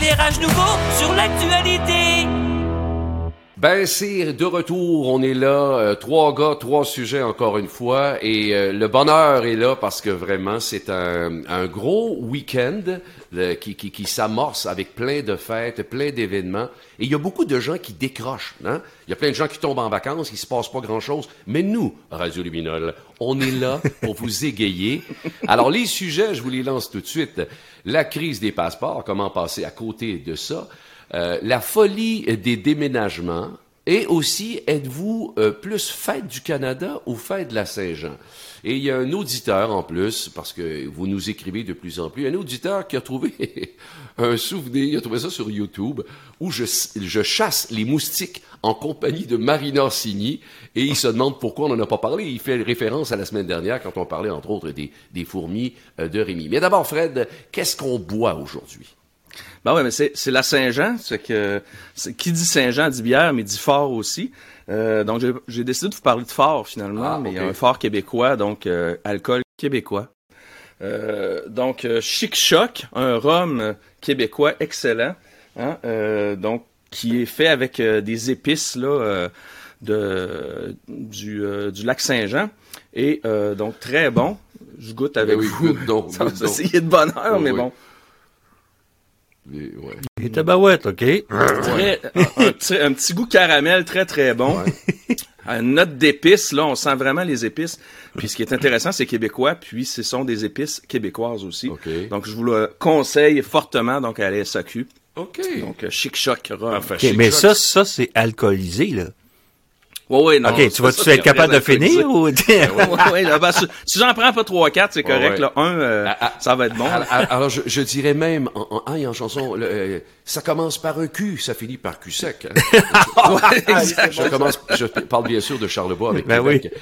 éclairage nouveau sur l'actualité. Ben, c'est de retour. On est là. euh, trois gars, trois sujets encore une fois. Et euh, le bonheur est là parce que vraiment, c'est un, un gros week-end euh, qui, qui, qui s'amorce avec plein de fêtes, plein d'événements. Et il y a beaucoup de gens qui décrochent. Hein? Il y a plein de gens qui tombent en vacances, il se passe pas grand-chose. Mais nous, Radio Luminol, on est là pour vous égayer. Alors, les sujets, je vous les lance tout de suite. La crise des passeports, comment passer à côté de ça? Euh, la folie des déménagements et aussi êtes-vous euh, plus fête du Canada ou fête de la Saint-Jean? Et il y a un auditeur en plus, parce que vous nous écrivez de plus en plus, un auditeur qui a trouvé un souvenir, il a trouvé ça sur YouTube, où je, je chasse les moustiques en compagnie de Marina Orsini, et il se demande pourquoi on n'en a pas parlé. Il fait référence à la semaine dernière quand on parlait entre autres des, des fourmis euh, de Rémi. Mais d'abord, Fred, qu'est-ce qu'on boit aujourd'hui? Ben ouais, mais c'est, la Saint-Jean. C'est que qui dit Saint-Jean dit bière, mais dit fort aussi. Euh, donc j'ai, décidé de vous parler de fort finalement, Ah, mais ok. un fort québécois, donc euh, alcool québécois. Euh, donc euh, Chic Choc, un rhum québécois excellent, hein, euh, donc qui est fait avec euh, des épices là euh, de du, euh, du lac Saint-Jean et euh, donc très bon. Je goûte avec Ben oui, vous. goûte donc, Ça goûte va donc. essayer de bonheur, Oui, mais oui. bon. Et, ouais. OK? Très, un, un petit, un petit goût caramel très très bon. Une note d'épices, là, on sent vraiment les épices. Puis ce qui est intéressant, c'est québécois, puis ce sont des épices québécoises aussi. Donc je vous le conseille fortement donc à la SAQ. OK. Donc euh, chic choc rhum. Enfin, OK, chic mais ça, ça, c'est alcoolisé, là. Ouais, ouais, non, OK, tu vas-tu être capable de finir ou... Ouais, ouais, ouais, là, ben, si, j'en prends pas 3-4, c'est correct. ouais. Là. Un, euh, Ah, ah, ça va être bon. Alors, alors, je, je dirais même, en, en, ah, et en chanson, le, euh, ça commence par un cul, ça finit par cul sec. hein. Je, commence, je parle bien sûr de Charlebois avec Ben Québec.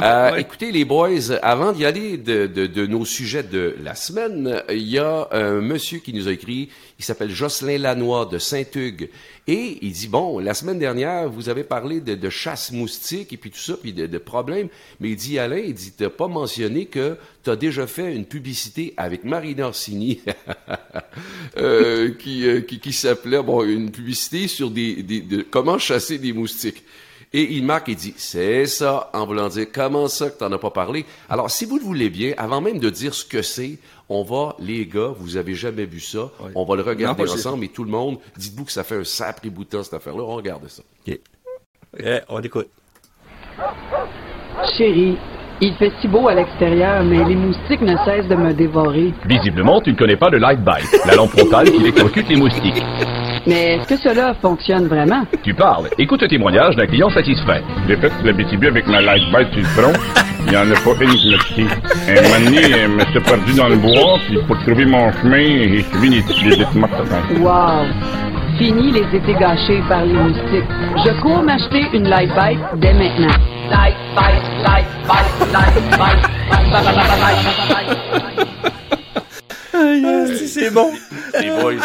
Euh, Écoutez, les boys, avant d'y aller de, de, de nos sujets de la semaine, il y a un monsieur qui nous a écrit, il s'appelle Jocelyn Lanois de Saint-Hugues, et il dit, bon, la semaine dernière, vous avez parlé de, chasse moustique et puis tout ça, puis de, de problèmes, mais il dit, Alain, il dit, t'as pas mentionné que t'as déjà fait une publicité avec Marina Orsini, euh, qui, euh, qui, qui s'appelait, bon, une publicité sur des, des de comment chasser des moustiques. Et il marque et dit, c'est ça, en voulant dire, comment ça que t'en as pas parlé? Alors, si vous le voulez bien, avant même de dire ce que c'est, on va, les gars, vous avez jamais vu ça, on va le regarder Non, ensemble et tout le monde, dites-vous que ça fait un sacré bout de temps, cette affaire-là, on regarde ça. OK. Eh, on écoute. Chérie, il fait si beau à l'extérieur, mais les moustiques ne cessent de me dévorer. Visiblement, tu ne connais pas le Light Bite, la lampe frontale qui électrocute les moustiques. Mais est-ce que cela fonctionne vraiment? Tu parles. Écoute le témoignage d'un client satisfait. J'ai fait la BTB avec ma light bite sur le front. Il n'y en a pas une qui l'a quitté. Un moment donné, je me suis perdu dans le bois, puis pour trouver mon chemin, j'ai suivi les, les petites marques de Wow! Fini les étés gâchés par les moustiques. Je cours m'acheter une light bite dès maintenant. Light bite, light bite, light bite. c'est bon. Les boys.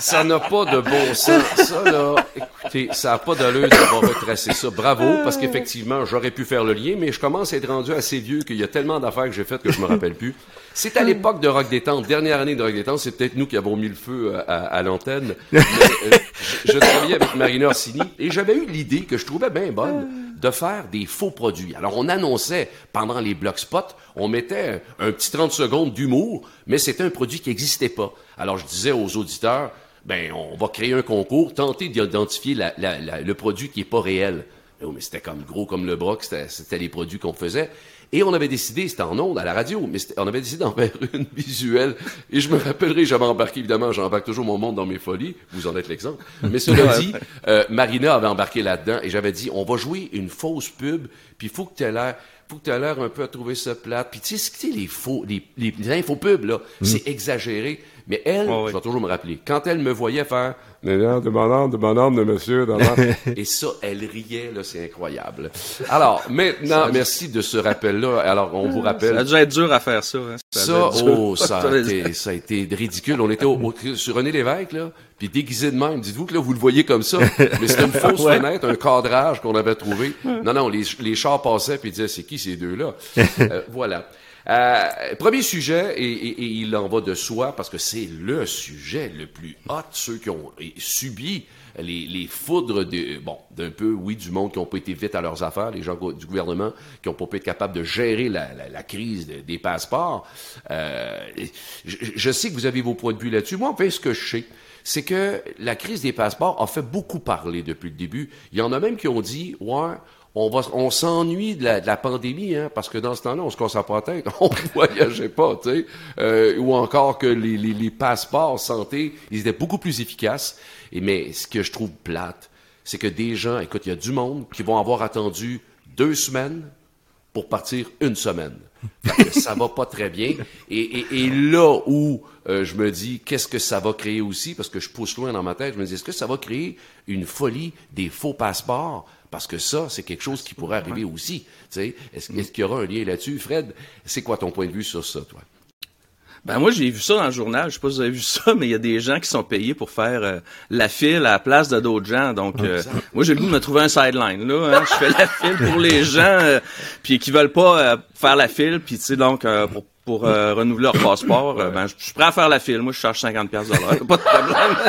Ça n'a pas de bon sens. Ça, là, écoutez, ça n'a pas d'allure d'avoir retracé ça. Bravo, parce qu'effectivement, j'aurais pu faire le lien, mais je commence à être rendu assez vieux qu'il y a tellement d'affaires que j'ai faites que je me rappelle plus. C'est à l'époque de Rock Détente, dernière année de Rock Détente, c'est peut-être nous qui avons mis le feu à, l'antenne. Euh, je, je travaillais avec Marina Orsini et j'avais eu l'idée que je trouvais bien bonne de faire des faux produits. Alors, on annonçait pendant les blocs spots, on mettait un petit 30 secondes d'humour, mais c'était un produit qui n'existait pas. Alors, je disais aux auditeurs, ben, on va créer un concours, tenter d'identifier la- la- la- le produit qui est pas réel. Oui, mais c'était comme gros comme le que c'était les produits qu'on faisait. Et on avait décidé, c'était en ondes, à la radio, mais on avait décidé d'en faire une visuelle. Et je me rappellerai, j'avais embarqué, évidemment, j'embarque toujours mon monde dans mes folies, vous en êtes l'exemple. Mais cela dit, euh, Marina avait embarqué là-dedans et j'avais dit, on va jouer une fausse pub, puis il faut que tu aies l'air faut que tu l'air un peu à trouver ça plate. Puis tu sais, les faux, les, les, les infopubs, là, c'est exagéré. Mais elle, je vais toujours me rappeler, quand elle me voyait faire de bonhomme, de bonhomme, de monsieur, de et ça, elle riait, là, c'est incroyable. Alors, maintenant, merci de ce rappel-là. Alors, on vous Ça a rappelle. dû être dur à faire ça. Hein. Ça, dur. oh, ça a, été, ça a été ridicule. On était au, au- sur René Lévesque, là, puis déguisé de même. Dites-vous que là, vous le voyez comme ça, mais c'était une fausse fenêtre, un cadrage qu'on avait trouvé. Non, non, les, les chars passaient puis ils disaient, c'est qui ces deux-là? Euh, voilà. Euh, premier sujet, et, et- et il en va de soi, parce que c'est le sujet le plus hot, ceux qui ont subi les, les foudres de, bon, d'un peu, oui, du monde qui n'ont pas été vite à leurs affaires, les gens du gouvernement qui n'ont pas pu être capables de gérer la, la- la crise de- des passeports. Euh, je, je sais que vous avez vos points de vue là-dessus. Moi, en fait, ce que je sais, c'est que la crise des passeports a fait beaucoup parler depuis le début. Il y en a même qui ont dit, ouais, on s'ennuie de la, pandémie, hein, parce que dans ce temps-là, on se cassait pas la tête, on voyageait pas, tu euh, ou encore que les, passeports santé, ils étaient beaucoup plus efficaces. Mais ce que je trouve plate, c'est que des gens, écoute, il y a du monde qui vont avoir attendu deux semaines pour partir une semaine. Ça va pas très bien. Et là où euh, je me dis, qu'est-ce que ça va créer aussi, parce que je pousse loin dans ma tête, je me dis, est-ce que ça va créer une folie des faux passeports? Parce que ça, c'est quelque chose qui pourrait arriver aussi. Tu sais, Est-ce qu'il y aura un lien là-dessus? Fred, c'est quoi ton point de vue sur ça, toi? Ben moi j'ai vu ça dans le journal, je sais pas si vous avez vu ça, mais il y a des gens qui sont payés pour faire euh, la file à la place de d'autres gens. Donc euh, moi j'ai le goût de me trouver un sideline là, hein. je fais la file pour les gens euh, puis qui veulent pas euh, faire la file puis tu sais donc euh, pour pour euh, renouveler leur passeport, euh, ben je suis prêt à faire la file. Moi je charge 50 pièces de l'heure, pas de problème.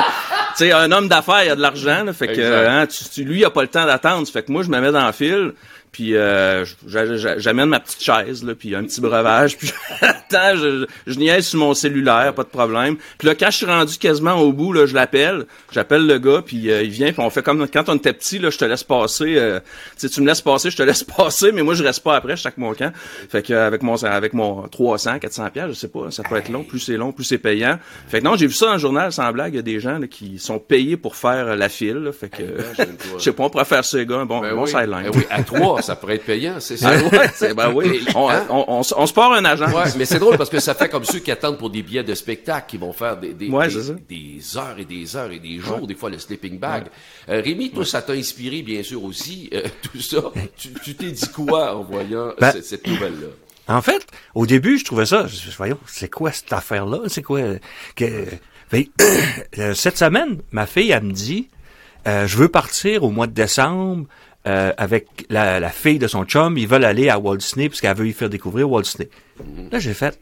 tu sais un homme d'affaires, il a de l'argent là, fait que hein, tu- tu- lui il a pas le temps d'attendre, fait que moi je me mets dans la file. Puis euh, j'a- j'a- j'amène ma petite chaise, là, puis un petit breuvage, puis j'attends, je, je niaise sur mon cellulaire, pas de problème. Puis là, quand je suis rendu quasiment au bout, là, je l'appelle, j'appelle le gars, puis euh, il vient, puis on fait comme quand on était petit, là, je te laisse passer, euh, tu sais, tu me laisses passer, je te laisse passer, mais moi je reste pas après, je chaque mon camp. Fait que avec mon avec mon 300, 400 pièces, je sais pas, ça peut être long, plus c'est long, plus c'est payant. Fait que non, j'ai vu ça dans le journal, sans blague, il y a des gens là, qui sont payés pour faire euh, la file, là, fait que je sais pas, on pourrait faire ça, gars, bon, Ben bon oui. sideline. Ben oui, à trois, ça pourrait être payant, c'est ça. Ouais, ben oui. On, Hein? on, on, on se part un agent. Ouais, mais c'est drôle parce que ça fait comme ceux qui attendent pour des billets de spectacle, qui vont faire des, des, Ouais, des, heures et des heures et des jours, des fois le sleeping bag. Euh, Rémi, toi, ça t'a inspiré, bien sûr, aussi, euh, tout ça. Tu t'es dit quoi en voyant Ben- cette, cette nouvelle-là? En fait, au début, je trouvais ça, je, je- voyons, c'est quoi cette affaire-là? C'est quoi? Que, ben, euh, cette semaine, ma fille, elle me dit, euh, je veux partir au mois de décembre euh, avec la, la fille de son chum. Ils veulent aller à Walt Disney parce qu'elle veut y faire découvrir Walt Disney. Là, j'ai fait,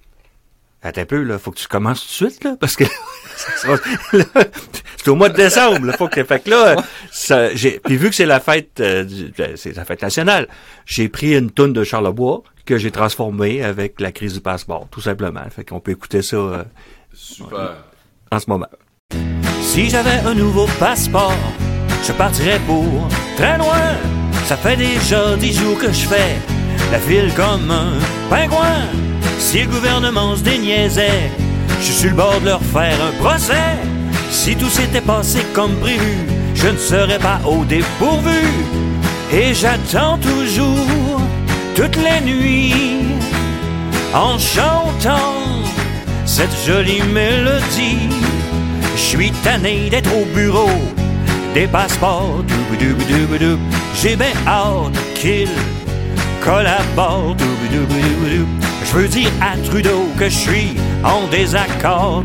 attends un peu, là, faut que tu commences tout de suite, là, parce que c'est au mois de décembre, là, faut que, fait que là, ça, j'ai, puis vu que c'est la fête, euh, du- de- c'est la fête nationale, j'ai pris une tonne de Charlebois que j'ai transformée avec la crise du passeport, tout simplement. Fait qu'on peut écouter ça euh, Super. en ce moment. Si j'avais un nouveau passeport, je partirais pour très loin. Ça fait déjà dix jours que je fais la file comme un pingouin. Si le gouvernement se déniaisait, je suis sur le bord de leur faire un procès. Si tout s'était passé comme prévu, je ne serais pas au dépourvu. Et j'attends toujours toutes les nuits en chantant cette jolie mélodie. Je suis tanné d'être au bureau des passeports. J'ai bien hâte qu'il collabore. Je veux dire à Trudeau que je suis en désaccord.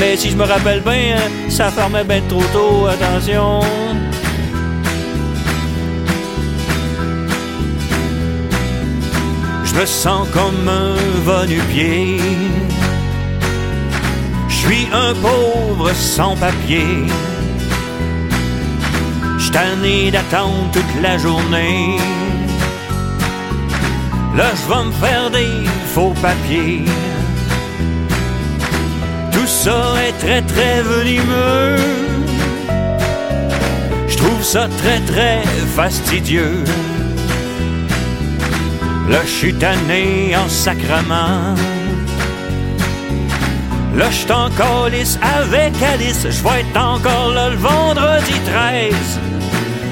Mais si je me rappelle bien, ça fermait bien trop tôt. Attention. Je me sens comme un va-nu-pied. Je suis un pauvre sans papier. Tanné d'attendre toute la journée. Là, je vais me faire des faux papiers. Tout ça est très très venimeux. Je trouve ça très très fastidieux. Là, je suis tanné en sacrement. Là, je suis avec Alice. Je vais être encore là le vendredi 13.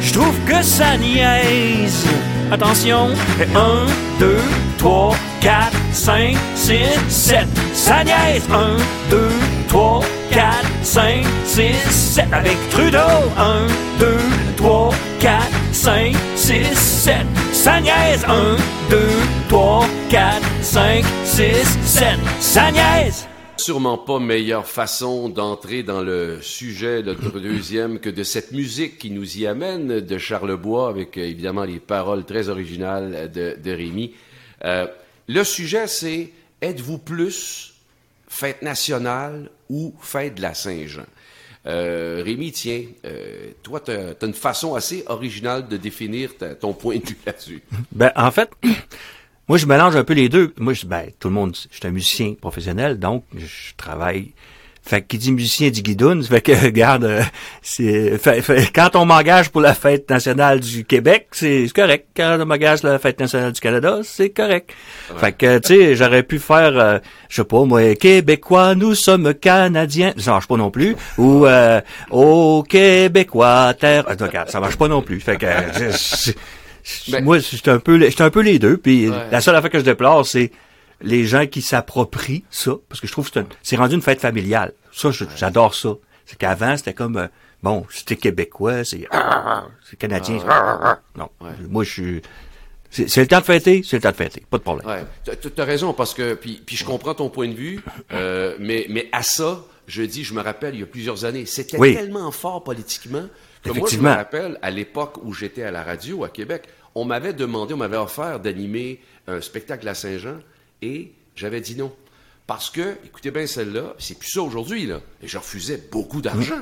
Je trouve que ça niaise. Attention. 1, 2, 3, 4, 5, 6, 7. Ça niaise. 1, 2, 3, 4, 5, 6, 7. Avec Trudeau. 1, 2, 3, 4, 5, 6, 7. Ça niaise. 1, 2, 3, 4, 5, 6, 7. Ça niaise. Sûrement pas meilleure façon d'entrer dans le sujet, notre deuxième, que de cette musique qui nous y amène de Charlebois, avec euh, évidemment les paroles très originales de, de Rémi. Euh, Le sujet, c'est êtes-vous plus fête nationale ou fête de la Saint-Jean? Euh, Rémi, tiens, euh, toi, tu as, une façon assez originale de définir ton point de vue là-dessus. Ben, en fait, moi, je mélange un peu les deux. Moi, je, ben, tout le monde, je suis un musicien professionnel, donc je travaille. Fait que qui dit musicien dit guidoune. Fait que, regarde, euh, c'est, fait- fait- quand on m'engage pour la fête nationale du Québec, c'est correct. Quand on m'engage pour la fête nationale du Canada, c'est correct. Fait que, tu sais, j'aurais pu faire, euh, je sais pas, moi, Québécois, nous sommes Canadiens. Ça marche pas non plus. Ou, euh, au Québécois, terre... Ah, regarde, ça marche pas non plus. Fait que, euh, Ben- moi, j'étais un peu, j'étais un peu les deux. Puis Ouais. la seule affaire que je déplore, c'est les gens qui s'approprient ça, parce que je trouve que c'est, rendu une fête familiale. Ça, j'adore ça. C'est qu'avant, c'était comme, euh, bon, c'était québécois, c'est, c'est canadien. Non, moi, je suis, c'est, le temps de fêter, c'est le temps de fêter, pas de problème. Ouais, tu as raison parce que puis, puis je comprends ton point de vue, euh, mais mais à ça, je dis, je me rappelle il y a plusieurs années, c'était Oui. tellement fort politiquement que moi je me rappelle à l'époque où j'étais à la radio à Québec, on m'avait demandé, on m'avait offert d'animer un spectacle à Saint-Jean et j'avais dit non parce que écoutez bien celle-là, c'est plus ça aujourd'hui là, et je refusais beaucoup d'argent.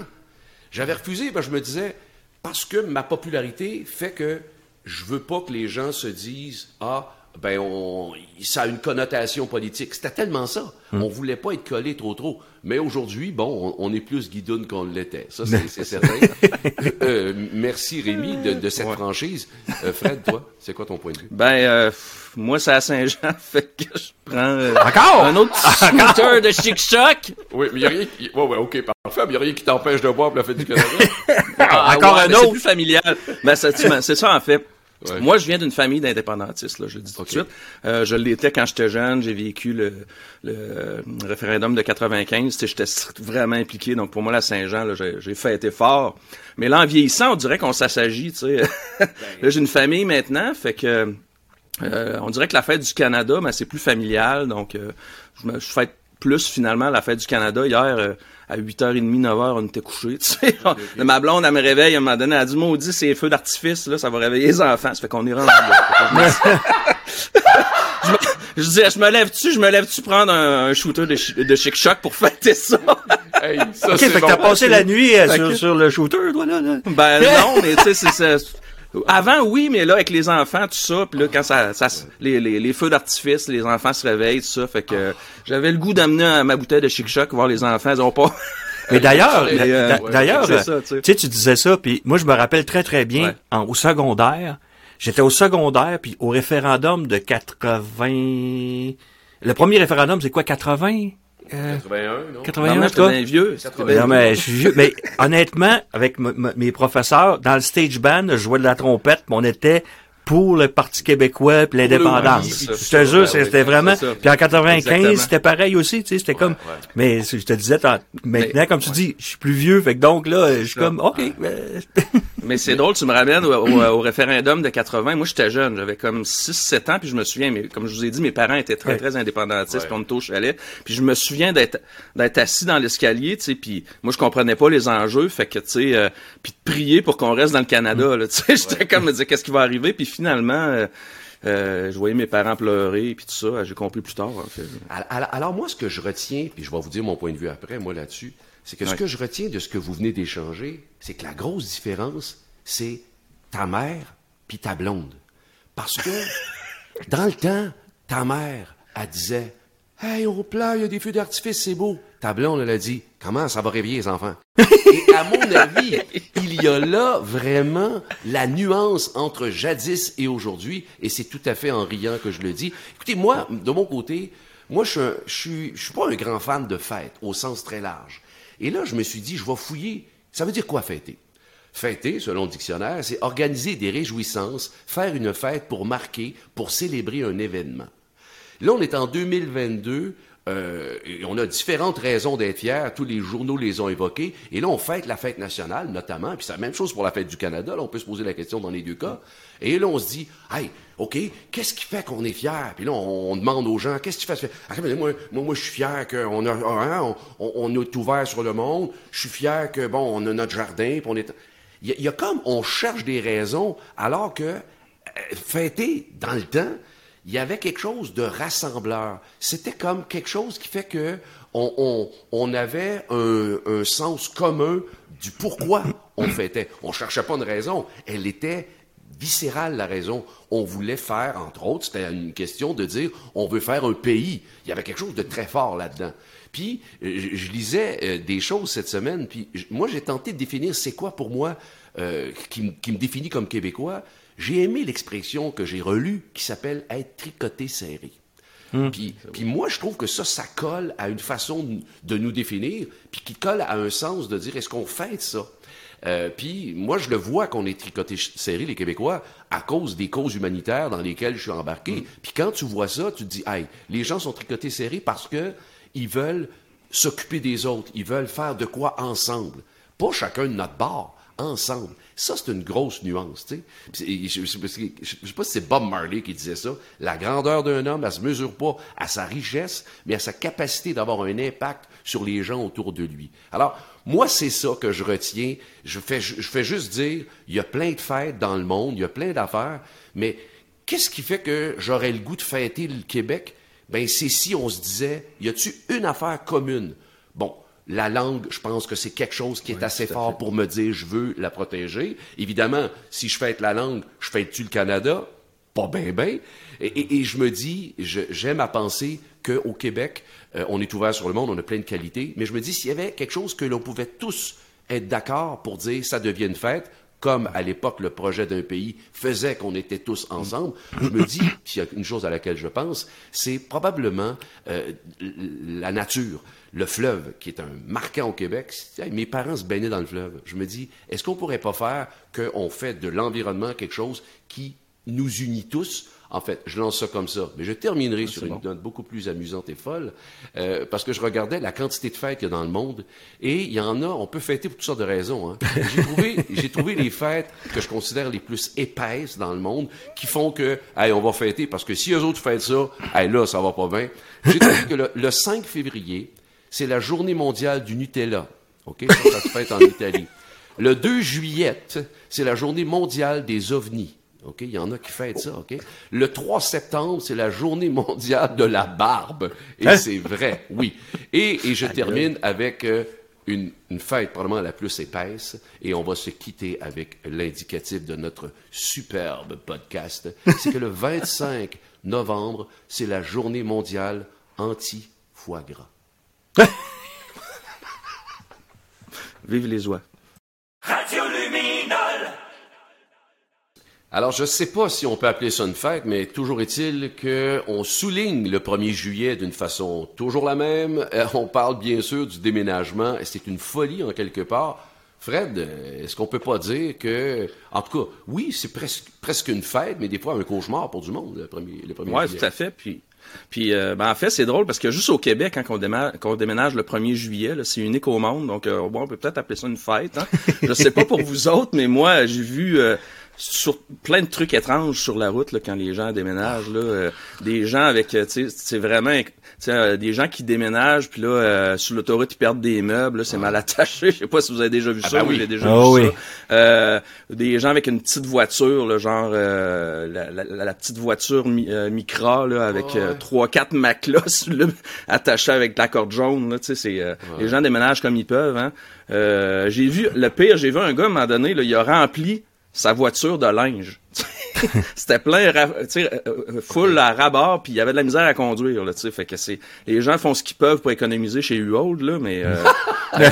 J'avais refusé, ben, je me disais, parce que ma popularité fait que je veux pas que les gens se disent, ah, ben, on, ça a une connotation politique. C'était tellement ça. On voulait pas être collé trop trop. Mais aujourd'hui, bon, on, on est plus guidoune qu'on l'était. Ça, c'est c'est certain. Euh, merci, Rémi, de, de cette franchise. Euh, Fred, toi, c'est quoi ton point de vue? Ben, euh, moi, c'est à Saint-Jean, fait que je prends euh, Encore? un autre scooter de chic-choc. Oui, mais il n'y a rien qui... Ouais, ouais, OK, parfait, mais il n'y a rien qui t'empêche de boire pour la fête du Canada. Ah, Encore ouais, un autre. C'est plus familial. Ben, c'est ça, en fait. Ouais. Moi, je viens d'une famille d'indépendantistes, là, je le dis tout de suite. Euh, je l'étais quand j'étais jeune, j'ai vécu le, le référendum de 95, tu sais, j'étais vraiment impliqué, donc pour moi, la Saint-Jean, j'ai, fêté fort. Mais là, en vieillissant, on dirait qu'on s'assagit, tu sais. là, j'ai une famille maintenant, fait que euh, on dirait que la fête du Canada, ben, c'est plus familial, donc euh, je, me, je fête plus finalement la fête du Canada. Hier, euh, à 8h30, 9h, on était couchés. Tu sais. Ma blonde, elle me réveille, elle m'a donné, elle a dit, maudit, c'est feux d'artifice, là, ça va réveiller les enfants. Ça fait qu'on est rendu là. je, me, je disais, je me lève-tu, je me lève-tu prendre un, un shooter de, de chic choc pour fêter ça? hey, ça, Ok, fait que t'as passé la nuit euh, sur, que- sur le shooter, toi, là, là. Ben non, mais tu sais, c'est ça. Avant, oui, mais là, avec les enfants, tout ça, puis là, quand ça, ça les, les, les feux d'artifice, les enfants se réveillent, tout ça, fait que j'avais le goût d'amener ma bouteille de chic choc voir les enfants, ils ont pas. Mais d'ailleurs, euh, ouais, d'ailleurs, tu sais. tu sais, tu disais ça, puis moi je me rappelle très très bien Ouais. en, au secondaire. J'étais au secondaire, puis au référendum de 80. Le premier référendum, c'est quoi, 80 euh, 81, non? 81, Non, en mais tout j'étais cas? bien vieux. c'était bien Non, mais je suis vieux. Mais honnêtement, avec mes professeurs, dans le stage band, je jouais de la trompette, mais on était pour le Parti québécois puis l'indépendance. Je te jure, ben c'était vraiment. Puis en 95, Exactement. c'était pareil aussi, tu sais, c'était comme. Mais je te disais, maintenant, comme tu dis, je suis plus vieux, fait que donc là, je suis comme, ok. euh, Mais c'est drôle, tu me ramènes au, au- au référendum de 80. Moi, j'étais jeune, j'avais comme 6-7 ans, puis je me souviens, mais comme je vous ai dit, mes parents étaient très, Ouais. très indépendantistes, Ouais. puis on au chalet. Puis je me souviens d'être d'être assis dans l'escalier, tu sais, puis moi, je comprenais pas les enjeux, fait que, tu sais, euh, puis de prier pour qu'on reste dans le Canada, là, tu sais, j'étais comme, me dire qu'est-ce qui va arriver, puis finalement... euh, euh, je voyais mes parents pleurer, puis tout ça, j'ai compris plus tard. en fait. Alors, moi, ce que je retiens, puis je vais vous dire mon point de vue après, moi, là-dessus, c'est que ce que je retiens de ce que vous venez d'échanger, c'est que la grosse différence, c'est ta mère puis ta blonde. Parce que, dans le temps, ta mère, elle disait, Hey, au plat, il y a des feux d'artifice, c'est beau. Ta blonde, elle a dit, comment ça va réveiller les enfants? Et à mon avis, il y a là vraiment la nuance entre jadis et aujourd'hui, et c'est tout à fait en riant que je le dis. Écoutez, moi, de mon côté, moi, je je suis, je suis pas un grand fan de fête, au sens très large. Et là, je me suis dit, je vais fouiller. Ça veut dire quoi fêter? Fêter, selon le dictionnaire, c'est organiser des réjouissances, faire une fête pour marquer, pour célébrer un événement. Là, on est en 2022. euh, on a différentes raisons d'être fiers. Tous les journaux les ont évoquées. Et là, on fête la fête nationale, notamment. Puis c'est la même chose pour la fête du Canada. Là, on peut se poser la question dans les deux cas. Et là, on se dit, hey, OK, qu'est-ce qui fait qu'on est fier? Puis là, on, demande aux gens, qu'est-ce qui fait? Ah, moi, moi, moi, je suis fier qu'on a, hein, on, est ouvert sur le monde. Je suis fier que, bon, on a notre jardin. On est... Il y, a, comme, on cherche des raisons, alors que euh, fêter dans le temps, il y avait quelque chose de rassembleur. C'était comme quelque chose qui fait que on avait un, un sens commun du pourquoi on fêtait. On cherchait pas une raison. Elle était viscérale, la raison. On voulait faire, entre autres, c'était une question de dire, on veut faire un pays. Il y avait quelque chose de très fort là-dedans. Puis, euh, je, je lisais euh, des choses cette semaine, puis je- moi, j'ai tenté de définir c'est quoi pour moi euh, qui, me définit comme Québécois. J'ai aimé l'expression que j'ai relue qui s'appelle être tricoté serré. Puis, puis moi, je trouve que ça, ça colle à une façon de- de nous définir, puis qui colle à un sens de dire est-ce qu'on fête ça? Euh, puis moi, je le vois qu'on est tricoté serré, les Québécois, à cause des causes humanitaires dans lesquelles je suis embarqué. Puis quand tu vois ça, tu te dis, hey, les gens sont tricotés serrés parce que ils veulent s'occuper des autres, ils veulent faire de quoi ensemble, pas chacun de notre bord ensemble. Ça, c'est une grosse nuance, tu sais. Puis c'est- Je, je- je- je- je sais pas si c'est Bob Marley qui disait ça. La grandeur d'un homme, elle se mesure pas à sa richesse, mais à sa capacité d'avoir un impact sur les gens autour de lui. Alors, moi, c'est ça que je retiens. Je fais, je fais juste dire, il y a plein de fêtes dans le monde, il y a plein d'affaires, mais qu'est-ce qui fait que j'aurais le goût de fêter le Québec? Ben, c'est si on se disait, y a-tu une affaire commune? Bon, la langue, je pense que c'est quelque chose qui est assez fort pour me dire je veux la protéger. Évidemment, si je fête la langue, je fête-tu le Canada? Pas bien, bien. Et, et- et je me dis, j'aime à penser qu'au Québec, euh, on est ouvert sur le monde, on a plein de qualités, mais je me dis, s'il y avait quelque chose que l'on pouvait tous être d'accord pour dire ça devient une fête, comme à l'époque le projet d'un pays faisait qu'on était tous ensemble, je me dis, puis il y a une chose à laquelle je pense, c'est probablement euh, la nature, le fleuve, qui est un marquant au Québec. Mes parents se baignaient dans le fleuve. Je me dis, est-ce qu'on pourrait pas faire qu'on fait de l'environnement quelque chose qui nous unit tous en fait, je lance ça comme ça. Mais je terminerai sur une note beaucoup plus amusante et folle, euh, parce que je regardais la quantité de fêtes qu'il y a dans le monde, et il y en a, on peut fêter pour toutes sortes de raisons. Hein. J'ai trouvé, j'ai trouvé les fêtes que je considère les plus épaisses dans le monde, qui font que, hey, on va fêter, parce que si eux autres fêtent ça, hey, là, ça va pas bien. J'ai trouvé que le, le 5 février, c'est la journée mondiale du Nutella. OK? Ça, ça se fête en Italie. Le 2 juillet, c'est la journée mondiale des ovnis. OK? Il y en a qui fêtent ça, OK? Le 3 septembre, c'est la journée mondiale de la barbe. Et c'est vrai, oui. Et, et je termine avec euh, une, une fête probablement la plus épaisse. Et on va se quitter avec l'indicatif de notre superbe podcast. C'est que le 25 novembre, c'est la journée mondiale anti-foie gras. Vive les oies. Alors, je ne sais pas si on peut appeler ça une fête, mais toujours est-il qu'on souligne le 1er juillet d'une façon toujours la même. Euh, On parle bien sûr du déménagement, et c'est une folie en quelque part. Fred, est-ce qu'on peut pas dire que, en tout cas, oui, c'est presque, presque une fête, mais des fois un cauchemar pour du monde, le 1er, le 1er Oui, juillet. tout à fait. Puis, puis euh, ben, en fait, c'est drôle parce que juste au Québec, quand on déménage, quand on déménage le 1er juillet, c'est unique au monde. Donc, euh, bon, on peut peut-être appeler ça une fête. Hein? Je sais pas pour vous autres, mais moi, j'ai vu euh, sur plein de trucs étranges sur la route là, quand les gens déménagent. Là, euh, des gens avec, euh, tu sais, c'est vraiment, tu sais, euh, des gens qui déménagent, puis là, euh, sur l'autoroute, ils perdent des meubles. là, C'est mal attaché. Je sais pas si vous avez déjà vu Ah ça. ben oui. j'ai déjà Ah vu oui. ça. Euh, des gens avec une petite voiture, là, genre euh, la, la- la petite voiture mi, euh, Micra là, avec euh, trois quatre le- attachés avec la corde jaune. Là, tu sais, c'est euh, les gens déménagent comme ils peuvent. Hein. Euh, j'ai vu le pire, j'ai vu un gars à un moment donné, là, il a rempli sa voiture de linge. C'était plein, ra- tu sais, euh, euh, full à rabat, puis il y avait de la misère à conduire. Là, tu sais, fait que c'est les gens font ce qu'ils peuvent pour économiser chez Uhold, là, mais euh,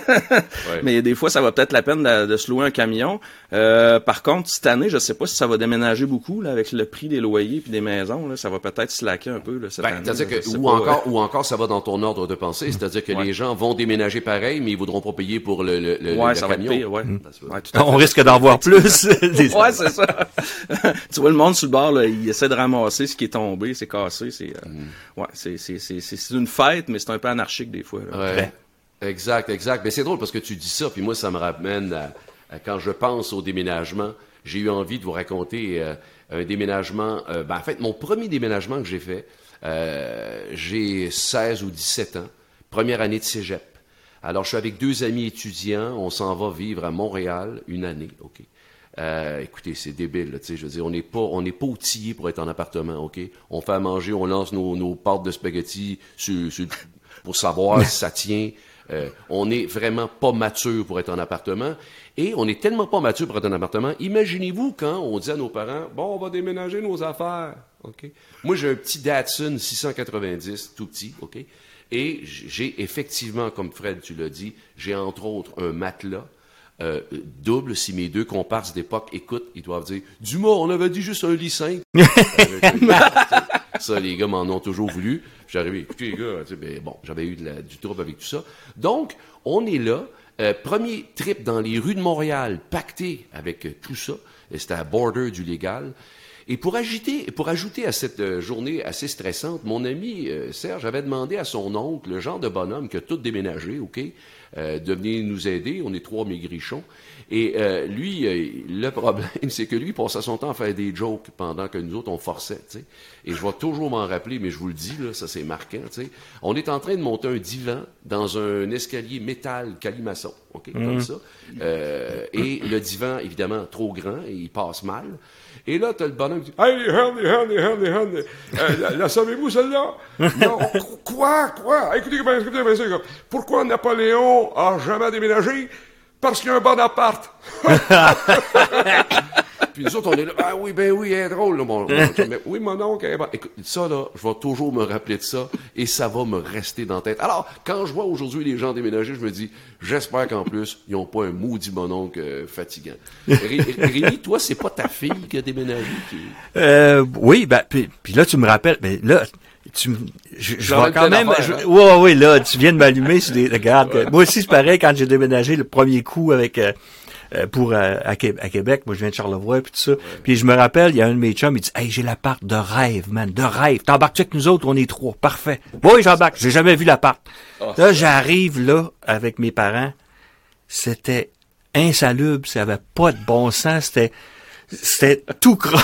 mais des fois, ça va peut-être la peine de, de se louer un camion. Euh, par contre, cette année, je sais pas si ça va déménager beaucoup là, avec le prix des loyers puis des maisons. Là, ça va peut-être slacker un peu là, cette Ben, année. c'est-à-dire que, ou pas, encore, ou encore, ça va dans ton ordre de pensée, c'est-à-dire que Ouais. les gens vont déménager pareil, mais ils voudront pas payer pour le, le, le, Ouais, le ça va camion. être pire, ouais. Mm. Ouais, On risque d'en voir plus. des- Ouais, c'est ça. tu vois le monde sur le bord, là, il essaie de ramasser ce qui est tombé, c'est cassé, c'est euh, Mm. ouais, c'est c'est c'est c'est c'est une fête, mais c'est un peu anarchique des fois. là. Ouais. Exact, exact. Mais c'est drôle parce que tu dis ça, puis moi, ça me ramène à, à quand je pense au déménagement. J'ai eu envie de vous raconter euh, un déménagement. euh, ben, en fait, mon premier déménagement que j'ai fait, euh, j'ai 16 ou 17 ans, première année de cégep. Alors, je suis avec deux amis étudiants. On s'en va vivre à Montréal une année, OK? Euh, écoutez, c'est débile, tu sais, je veux dire, on n'est pas, on n'est pas outillé pour être en appartement, ok? On fait à manger, on lance nos, nos de sur- pour savoir si ça tient. Euh, on n'est vraiment pas mature pour être en appartement. Et on est tellement pas mature pour être en appartement. Imaginez-vous quand on dit à nos parents, bon, on va déménager nos affaires, ok? Moi, j'ai un petit Datsun 690, tout petit, ok? Et j'ai effectivement, comme Fred, tu l'as dit, j'ai entre autres un matelas, euh, double si mes deux comparses d'époque écoutent, ils doivent dire Dumas, on avait dit juste un lit simple. Sais. ça, les gars m'en ont toujours voulu. J'arrivais, écoutez les gars, tu sais, ben, bon, j'avais eu de la- du trouble avec tout ça. Donc, on est là. Euh, premier trip dans les rues de Montréal, pacté avec euh, tout ça. Et C'était à border du légal. Et pour, agiter, pour ajouter à cette euh, journée assez stressante, mon ami euh, Serge avait demandé à son oncle, le genre de bonhomme qui a tout déménagé, OK, euh, de venir nous aider. On est trois maigrichons. Et euh, lui, euh, le problème, c'est que lui, passait son temps à faire des jokes pendant que nous autres, on forçait, tu sais. Et je vais toujours m'en rappeler, mais je vous le dis, là, ça c'est marquant, tu sais. On est en train de monter un divan dans un escalier métal calimaçon, OK, comme ça. Euh, et le divan, évidemment, trop grand, et il passe mal. Et là, t'as le bonhomme qui dit Hey, honey, honey, honey, honey, euh, la, la savez-vous celle-là? Non, qu- quoi, quoi Écoutez, écoutez, écoutez, écoutez, écoutez, pourquoi Napoléon a jamais déménagé Parce qu'il y a un bon appart. Puis nous autres, on est là, ah oui, ben oui, elle est drôle, là, mon, mon chum. Mais oui, mon oncle, elle est. Écoute, ça, là, je vais toujours me rappeler de ça, et ça va me rester dans la tête. Alors, quand je vois aujourd'hui les gens déménager, je me dis, j'espère qu'en plus, ils n'ont pas un maudit mon oncle euh, fatigant. Ré- Rémi, toi, c'est pas ta fille qui a déménagé qui... Euh, oui, ben, puis, puis là, tu me rappelles, mais là, tu, je, je vais quand même, je- hein. ouais, ouais, là, tu viens de m'allumer sur des, regarde, moi aussi, c'est pareil, quand j'ai déménagé le premier coup avec, euh, euh, pour, euh, à, Qué- à Québec, moi, je viens de Charlevoix, puis tout ça. Puis je me rappelle, il y a un de mes chums, il dit, hey, j'ai l'appart de rêve, man, de rêve. T'embarques-tu avec nous autres? On est trois. Parfait. Oui, j'embarque. J'ai jamais vu l'appart. là, j'arrive là, avec mes parents. C'était insalubre, ça avait pas de bon sens, c'était, c'était tout croche.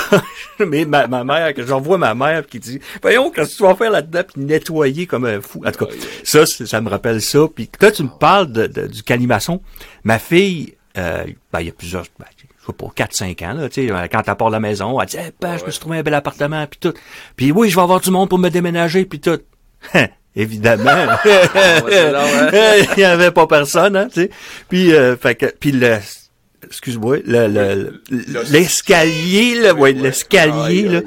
Mais ma, ma mère, que j'envoie ma mère qui dit, voyons, qu'est-ce que tu vas faire là-dedans, puis nettoyer comme un fou. En tout cas, ça, ça me rappelle ça. Puis là, tu me parles de, de- du calimaçon. Ma fille, euh, ben, il y a plusieurs, ben, je sais pas, 4-5 ans, là, tu sais, quand elle part de la maison, elle dit, eh, ben, je me suis trouvé un bel appartement, puis tout. Puis oui, je vais avoir du monde pour me déménager, puis tout. Évidemment. Il y avait pas personne, hein, tu sais. Puis, euh, fait que, puis le, excuse-moi, le, le- le- l'escalier, là, ouais, l'escalier, là,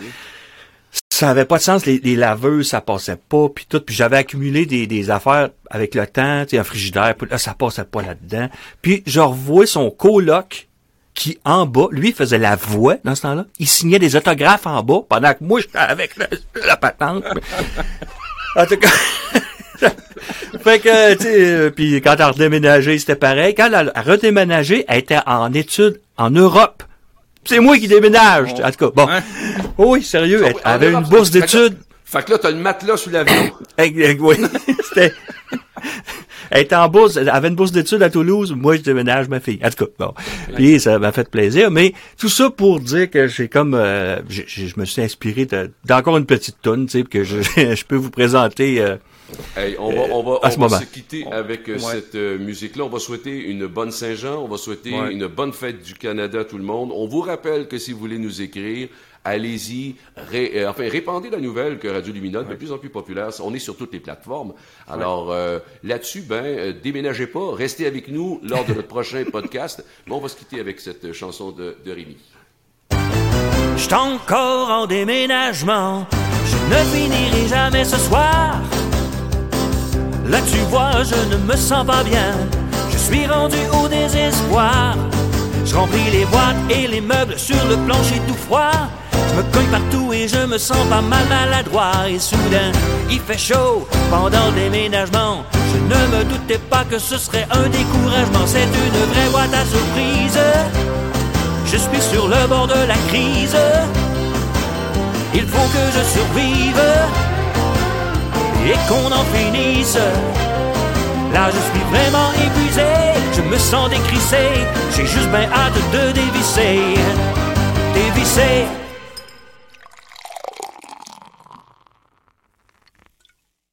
ça avait pas de sens, les, les laveuses, ça passait pas, puis tout, puis j'avais accumulé des, des affaires avec le temps, tu sais, un frigidaire, puis là, ça passait pas là-dedans. Puis je revois son coloc qui, en bas, lui, faisait la voix dans ce temps-là. Il signait des autographes en bas, pendant que moi, j'étais avec le- la patente. En tout cas... fait que, tu sais, euh, puis quand elle a redéménagé, c'était pareil. Quand elle a redéménagé, elle était en études en Europe. C'est moi qui déménage. En tout cas, bon. Oui, sérieux, elle Ah, avait non, une bourse d'études. Fait que là, t'as le matelas sous l'avion. Oui, c'était... Elle était en bourse, elle avait une bourse d'études à Toulouse, moi je déménage ma fille. En tout cas, bon. Puis ça m'a fait plaisir, mais tout ça pour dire que j'ai comme euh, je me suis inspiré de- d'encore une petite tonne, tu sais, que je, je peux vous présenter euh, Hey, on va, on va, à on ce va moment. se quitter avec euh, cette euh, musique-là. On va souhaiter une bonne Saint-Jean. On va souhaiter Ouais. une bonne fête du Canada à tout le monde. On vous rappelle que si vous voulez nous écrire, allez-y. ré- euh, enfin, répandez la nouvelle que Radio Lumina est de plus en plus populaire. On est sur toutes les plateformes. Alors, euh, là-dessus, ben, euh, déménagez pas. Restez avec nous lors de notre prochain podcast. Mais on va se quitter avec cette chanson de, de Rémi. J'suis encore en déménagement. Je ne finirai jamais ce soir. Là tu vois, je ne me sens pas bien. Je suis rendu au désespoir. Je remplis les boîtes et les meubles sur le plancher tout froid. Je me cogne partout et je me sens pas mal maladroit. Et soudain, il fait chaud pendant le déménagement. Je ne me doutais pas que ce serait un découragement. C'est une vraie boîte à surprise. Je suis sur le bord de la crise. Il faut que je survive et qu'on en finisse. Là, je suis vraiment épuisé, je me sens décrissé. J'ai juste bien hâte de dévisser, dévisser